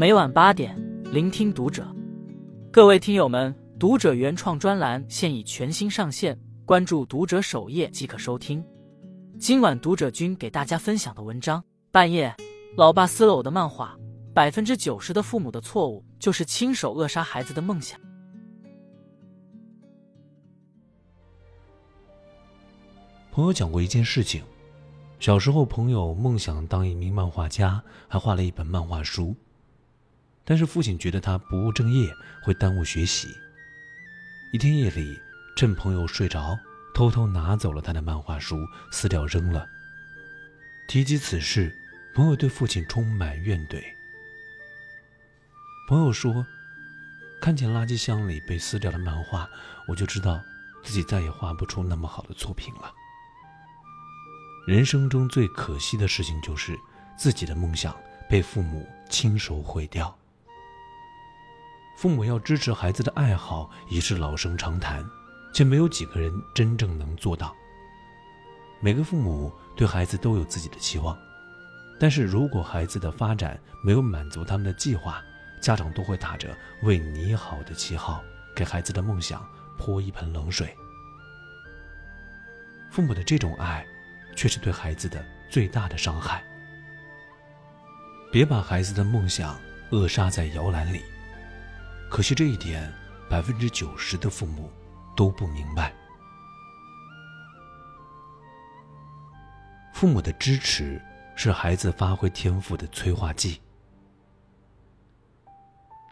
每晚八点，聆听读者。各位听友们，读者原创专栏现已全新上线，关注读者首页即可收听。今晚读者君给大家分享的文章：半夜，老爸撕了我的漫画。百分之九十的父母的错误就是亲手扼杀孩子的梦想。朋友讲过一件事情：小时候，朋友梦想当一名漫画家，还画了一本漫画书。但是父亲觉得他不务正业，会耽误学习。一天夜里，趁朋友睡着，偷偷拿走了他的漫画书，撕掉扔了。提及此事，朋友对父亲充满怨怼。朋友说：“看见垃圾箱里被撕掉的漫画，我就知道自己再也画不出那么好的作品了。人生中最可惜的事情，就是自己的梦想被父母亲手毁掉。”父母要支持孩子的爱好已是老生常谈，却没有几个人真正能做到。每个父母对孩子都有自己的期望，但是如果孩子的发展没有满足他们的计划，家长都会打着为你好的旗号，给孩子的梦想泼一盆冷水。父母的这种爱，却是对孩子的最大的伤害。别把孩子的梦想扼杀在摇篮里。可惜这一点，百分之九十的父母都不明白。父母的支持是孩子发挥天赋的催化剂。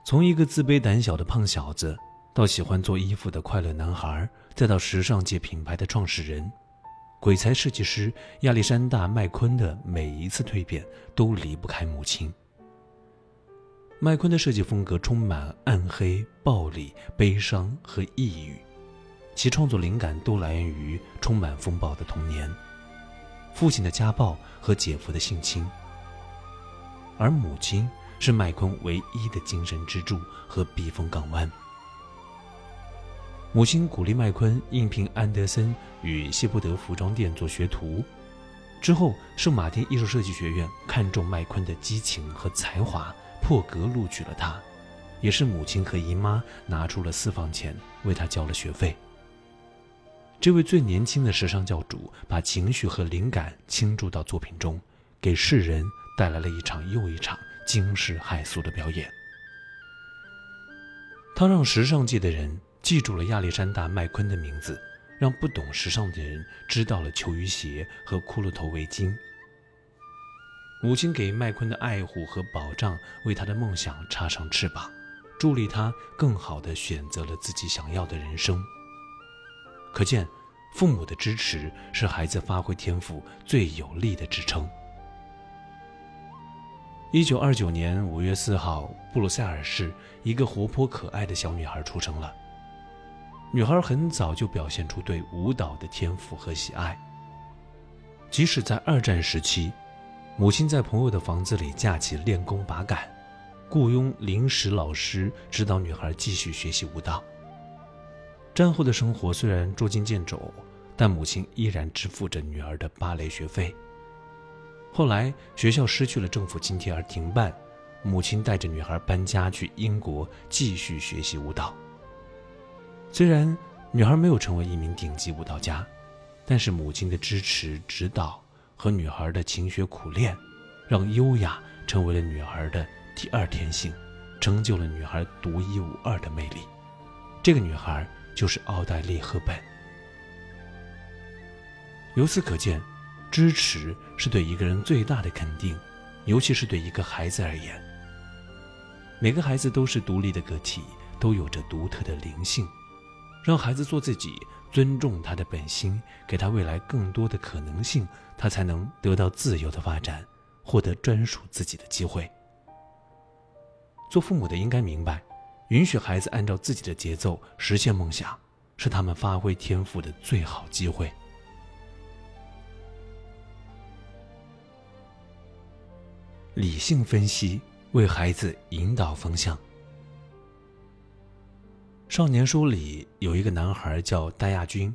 从一个自卑胆小的胖小子，到喜欢做衣服的快乐男孩，再到时尚界品牌的创始人，鬼才设计师亚历山大·麦昆的每一次蜕变，都离不开母亲。麦昆的设计风格充满暗黑、暴力、悲伤和抑郁，其创作灵感都来源于充满风暴的童年，父亲的家暴和姐夫的性侵，而母亲是麦昆唯一的精神支柱和避风港湾。母亲鼓励麦昆应聘安德森与谢布德服装店做学徒，之后圣马丁艺术设计学院看中麦昆的激情和才华。破格录取了他，也是母亲和姨妈拿出了私房钱为他交了学费。这位最年轻的时尚教主把情绪和灵感倾注到作品中，给世人带来了一场又一场惊世骇俗的表演。他让时尚界的人记住了亚历山大·麦昆的名字，让不懂时尚的人知道了球衣鞋和骷髅头围巾。母亲给麦昆的爱护和保障，为他的梦想插上翅膀，助力他更好地选择了自己想要的人生。可见，父母的支持是孩子发挥天赋最有力的支撑。一九二九年五月四号，布鲁塞尔市一个活泼可爱的小女孩出生了。女孩很早就表现出对舞蹈的天赋和喜爱，即使在二战时期。母亲在朋友的房子里架起练功把杆，雇佣临时老师指导女孩继续学习舞蹈。战后的生活虽然捉襟见肘，但母亲依然支付着女儿的芭蕾学费。后来学校失去了政府津贴而停办，母亲带着女孩搬家去英国继续学习舞蹈。虽然女孩没有成为一名顶级舞蹈家，但是母亲的支持指导。和女孩的勤学苦练，让优雅成为了女孩的第二天性，成就了女孩独一无二的魅力。这个女孩就是奥黛丽·赫本。由此可见，支持是对一个人最大的肯定，尤其是对一个孩子而言。每个孩子都是独立的个体，都有着独特的灵性，让孩子做自己。尊重他的本心，给他未来更多的可能性，他才能得到自由的发展，获得专属自己的机会。做父母的应该明白，允许孩子按照自己的节奏实现梦想，是他们发挥天赋的最好机会。理性分析，为孩子引导方向。少年书里有一个男孩叫戴亚军，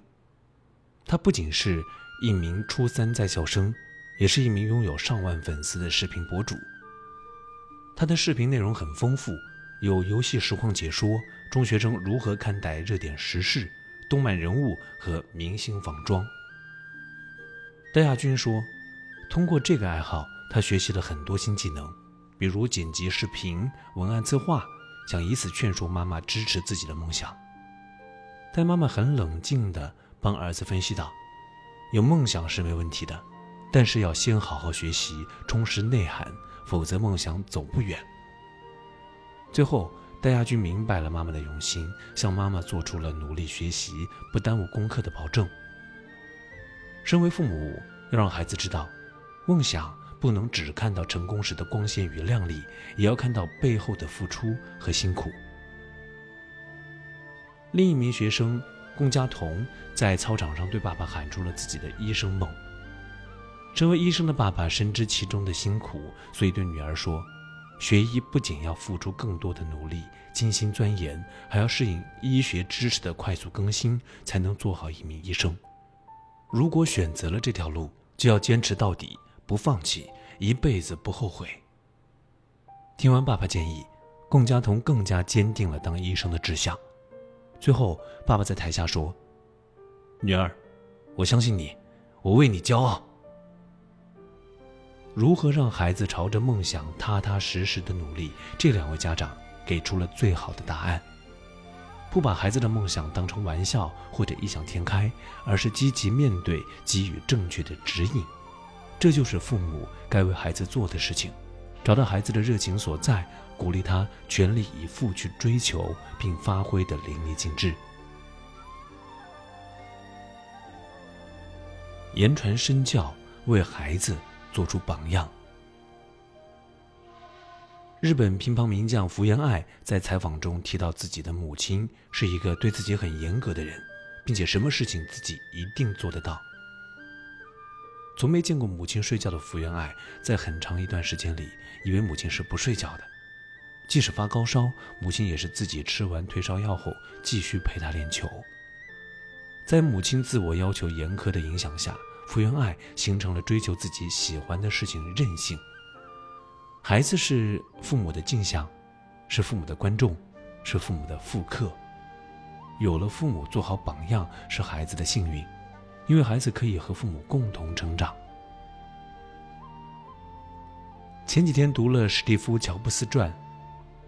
他不仅是一名初三在校生，也是一名拥有上万粉丝的视频博主。他的视频内容很丰富，有游戏实况解说、中学生如何看待热点时事、动漫人物和明星仿妆。戴亚军说：“通过这个爱好，他学习了很多新技能，比如剪辑视频、文案策划，想以此劝说妈妈支持自己的梦想。”但妈妈很冷静地帮儿子分析道：“有梦想是没问题的，但是要先好好学习，充实内涵。”否则，梦想走不远。最后，戴亚军明白了妈妈的用心，向妈妈做出了努力学习、不耽误功课的保证。身为父母，要让孩子知道，梦想不能只看到成功时的光鲜与亮丽，也要看到背后的付出和辛苦。另一名学生龚佳彤在操场上对爸爸喊出了自己的医生梦。身为医生的爸爸深知其中的辛苦，所以对女儿说：“学医不仅要付出更多的努力、精心钻研，还要适应医学知识的快速更新，才能做好一名医生。如果选择了这条路，就要坚持到底，不放弃，一辈子不后悔。”听完爸爸建议，龚佳彤更加坚定了当医生的志向。最后，爸爸在台下说：“女儿，我相信你，我为你骄傲。”如何让孩子朝着梦想踏踏实实的努力？这两位家长给出了最好的答案：不把孩子的梦想当成玩笑或者异想天开，而是积极面对，给予正确的指引。这就是父母该为孩子做的事情：找到孩子的热情所在，鼓励他全力以赴去追求，并发挥的淋漓尽致。言传身教，为孩子。做出榜样。日本乒乓名将福原爱在采访中提到，自己的母亲是一个对自己很严格的人，并且什么事情自己一定做得到。从没见过母亲睡觉的福原爱，在很长一段时间里，以为母亲是不睡觉的，即使发高烧，母亲也是自己吃完退烧药后继续陪她练球。在母亲自我要求严苛的影响下。福原爱形成了追求自己喜欢的事情的韧性。孩子是父母的镜像，是父母的观众，是父母的复刻。有了父母做好榜样，是孩子的幸运，因为孩子可以和父母共同成长。前几天读了史蒂夫·乔布斯传，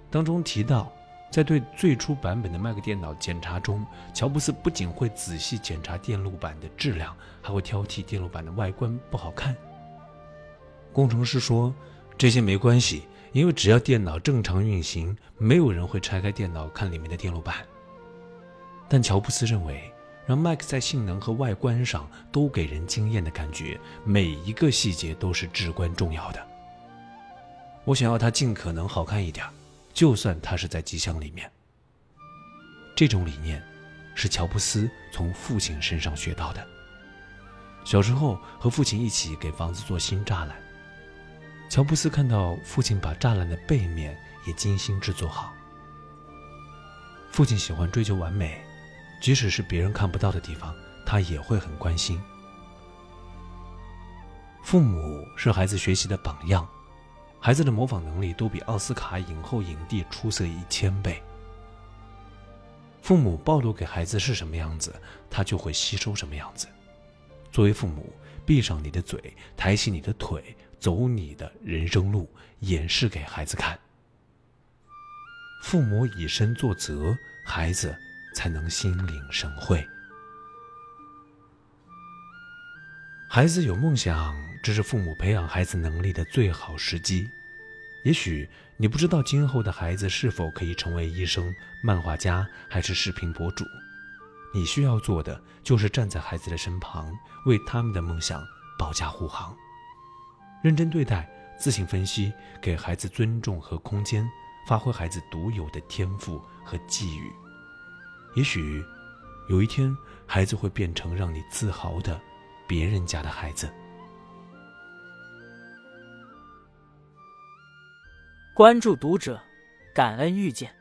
当中提到。在对最初版本的 Mac 电脑检查中，乔布斯不仅会仔细检查电路板的质量，还会挑剔电路板的外观不好看。工程师说：“这些没关系，因为只要电脑正常运行，没有人会拆开电脑看里面的电路板。”但乔布斯认为，让 Mac 在性能和外观上都给人惊艳的感觉，每一个细节都是至关重要的。我想要它尽可能好看一点。就算它是在机箱里面，这种理念是乔布斯从父亲身上学到的。小时候和父亲一起给房子做新栅栏，乔布斯看到父亲把栅栏的背面也精心制作好。父亲喜欢追求完美，即使是别人看不到的地方，他也会很关心。父母是孩子学习的榜样。孩子的模仿能力都比奥斯卡影后影帝出色一千倍。父母暴露给孩子是什么样子，他就会吸收什么样子。作为父母，闭上你的嘴，抬起你的腿，走你的人生路，演示给孩子看。父母以身作则，孩子才能心领神会。孩子有梦想。这是父母培养孩子能力的最好时机。也许你不知道今后的孩子是否可以成为医生、漫画家还是视频博主。你需要做的就是站在孩子的身旁，为他们的梦想保驾护航。认真对待，自行分析，给孩子尊重和空间，发挥孩子独有的天赋和际遇。也许有一天，孩子会变成让你自豪的别人家的孩子。关注读者，感恩遇见。